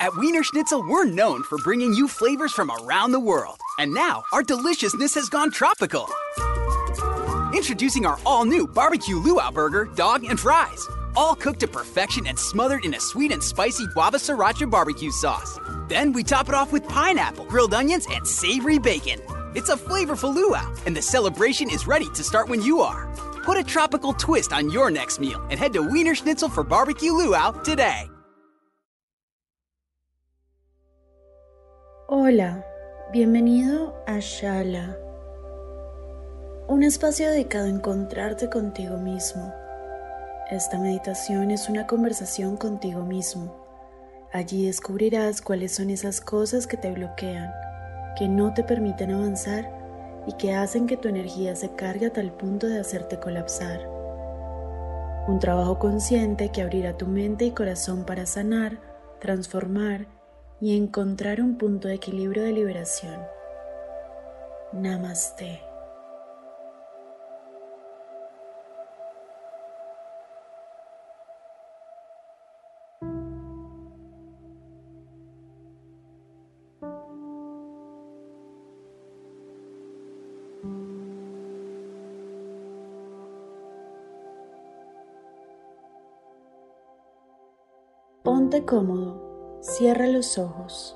At Wiener Schnitzel, we're known for bringing you flavors from around the world. And now, our deliciousness has gone tropical. Introducing our all new barbecue luau burger, dog, and fries. All cooked to perfection and smothered in a sweet and spicy guava sriracha barbecue sauce. Then we top it off with pineapple, grilled onions, and savory bacon. It's a flavorful luau, and the celebration is ready to start when you are. Put a tropical twist on your next meal and head to Wiener Schnitzel for barbecue luau today. Hola, bienvenido a Shala, un espacio dedicado a encontrarte contigo mismo. Esta meditación es una conversación contigo mismo. Allí descubrirás cuáles son esas cosas que te bloquean, que no te permiten avanzar y que hacen que tu energía se cargue a tal punto de hacerte colapsar. Un trabajo consciente que abrirá tu mente y corazón para sanar, transformar y encontrar un punto de equilibrio de liberación. Namaste. Ponte cómodo Cierra los ojos.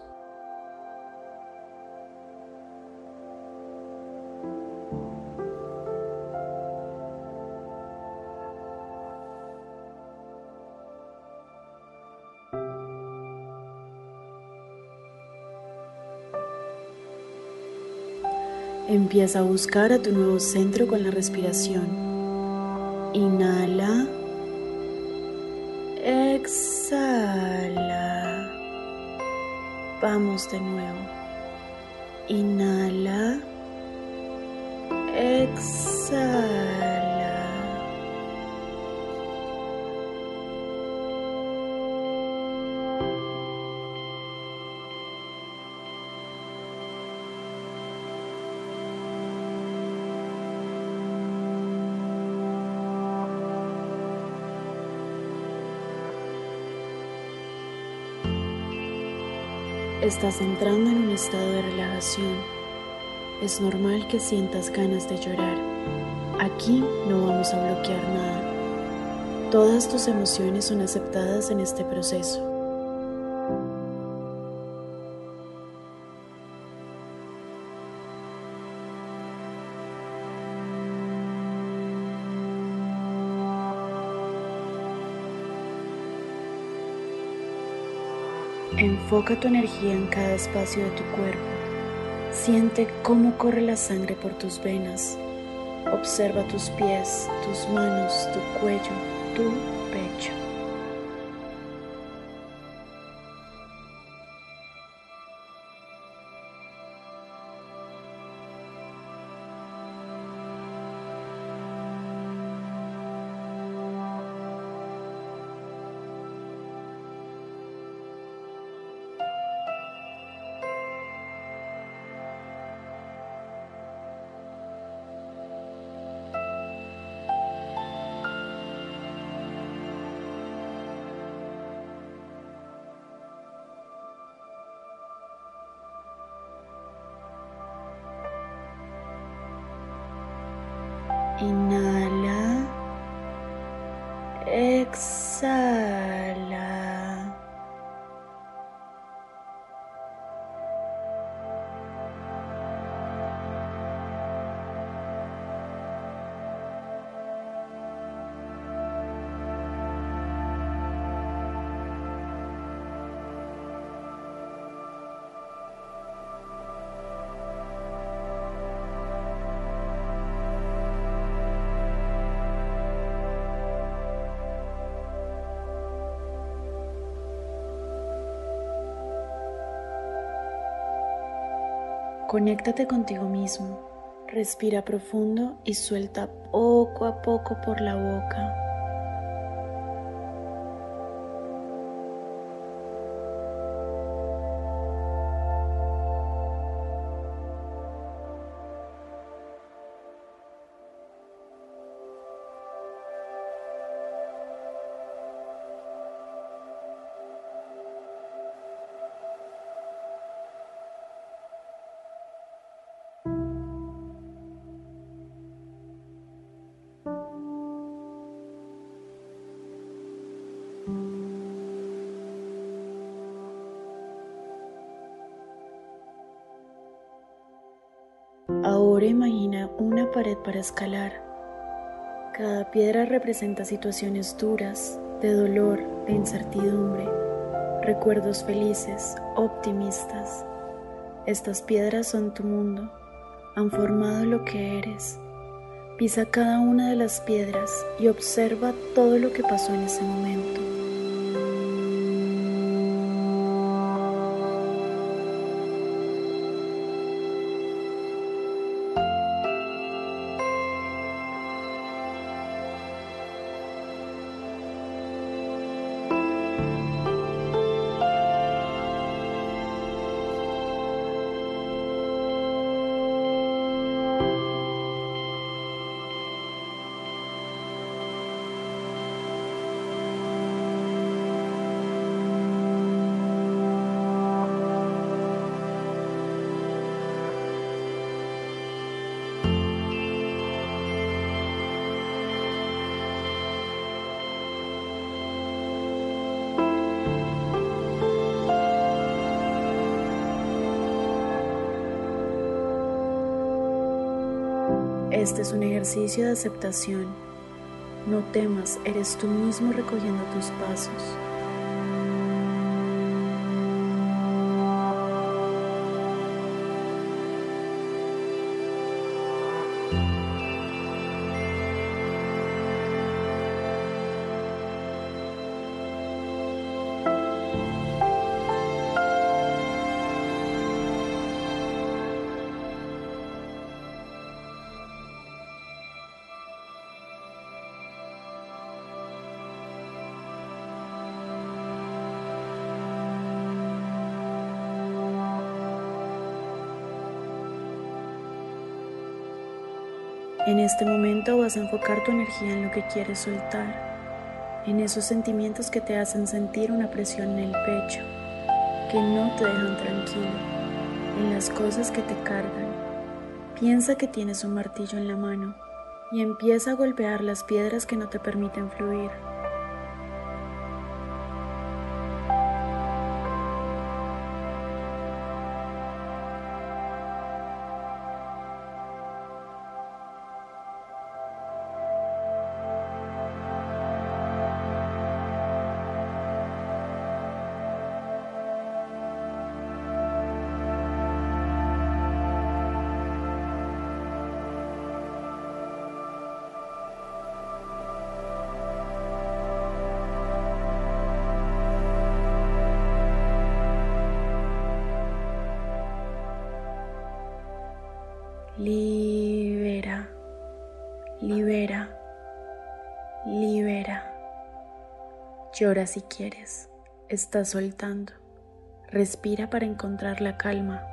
Empieza a buscar a tu nuevo centro con la respiración. Inhala. Exhala. Vamos de nuevo. Inhala. Exhala. Estás entrando en un estado de relajación. Es normal que sientas ganas de llorar. Aquí no vamos a bloquear nada. Todas tus emociones son aceptadas en este proceso. Enfoca tu energía en cada espacio de tu cuerpo. Siente cómo corre la sangre por tus venas. Observa tus pies, tus manos, tu cuello, tu Inhala. Conéctate contigo mismo. Respira profundo y suelta poco a poco por la boca. Imagina una pared para escalar. Cada piedra representa situaciones duras, de dolor, de incertidumbre, recuerdos felices, optimistas. Estas piedras son tu mundo, han formado lo que eres. Pisa cada una de las piedras y observa todo lo que pasó en ese momento. Este es un ejercicio de aceptación. No temas, eres tú mismo recogiendo tus pasos. En este momento vas a enfocar tu energía en lo que quieres soltar, en esos sentimientos que te hacen sentir una presión en el pecho, que no te dejan tranquilo, en las cosas que te cargan. Piensa que tienes un martillo en la mano y empieza a golpear las piedras que no te permiten fluir. Libera, libera, libera. Llora si quieres, estás soltando. Respira para encontrar la calma.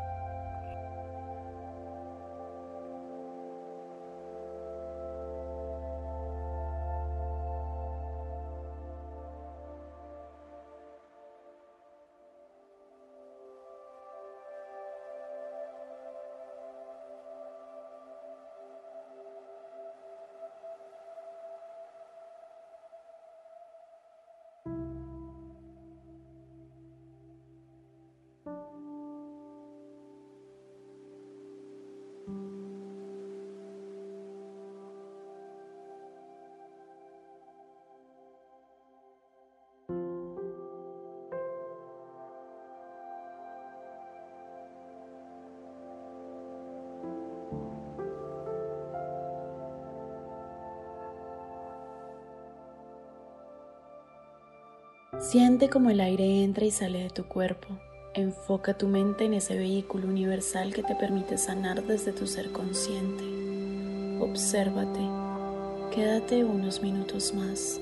Siente como el aire entra y sale de tu cuerpo, Enfoca tu mente en ese vehículo universal que te permite sanar desde tu ser consciente. Obsérvate. Quédate unos minutos más.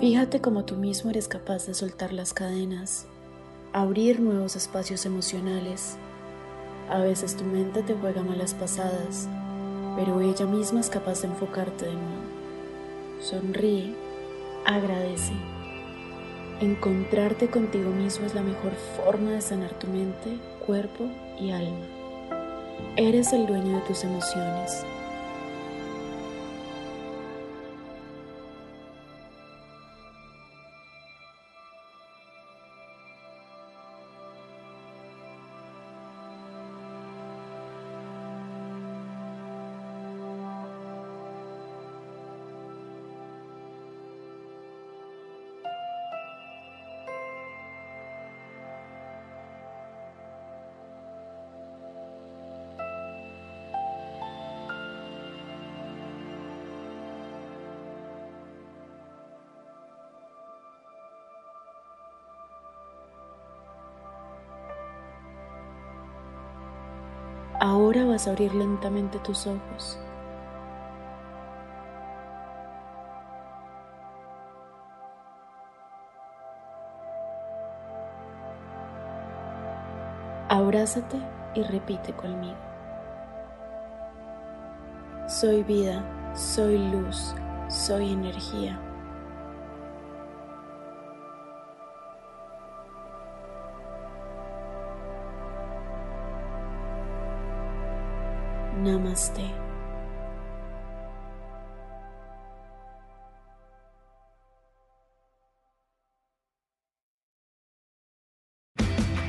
Fíjate cómo tú mismo eres capaz de soltar las cadenas, abrir nuevos espacios emocionales. A veces tu mente te juega malas pasadas, pero ella misma es capaz de enfocarte de nuevo. Sonríe, agradece. Encontrarte contigo mismo es la mejor forma de sanar tu mente, cuerpo y alma. Eres el dueño de tus emociones Ahora vas a abrir lentamente tus ojos. Abrázate y repite conmigo. Soy vida, soy luz, soy energía. Namaste.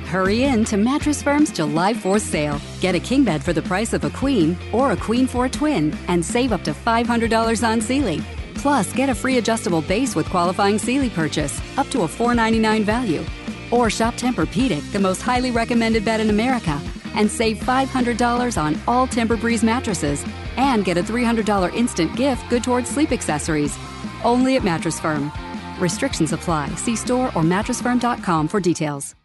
Hurry in to Mattress Firm's July 4th sale. Get a king bed for the price of a queen or a queen for a twin and save up to $500 on Sealy. Plus, get a free adjustable base with qualifying Sealy purchase up to a 499 value. Or shop Tempur-Pedic, the most highly recommended bed in America and save $500 on all Timber Breeze mattresses and get a $300 instant gift good towards sleep accessories. Only at Mattress Firm. Restrictions apply. See store or mattressfirm.com for details.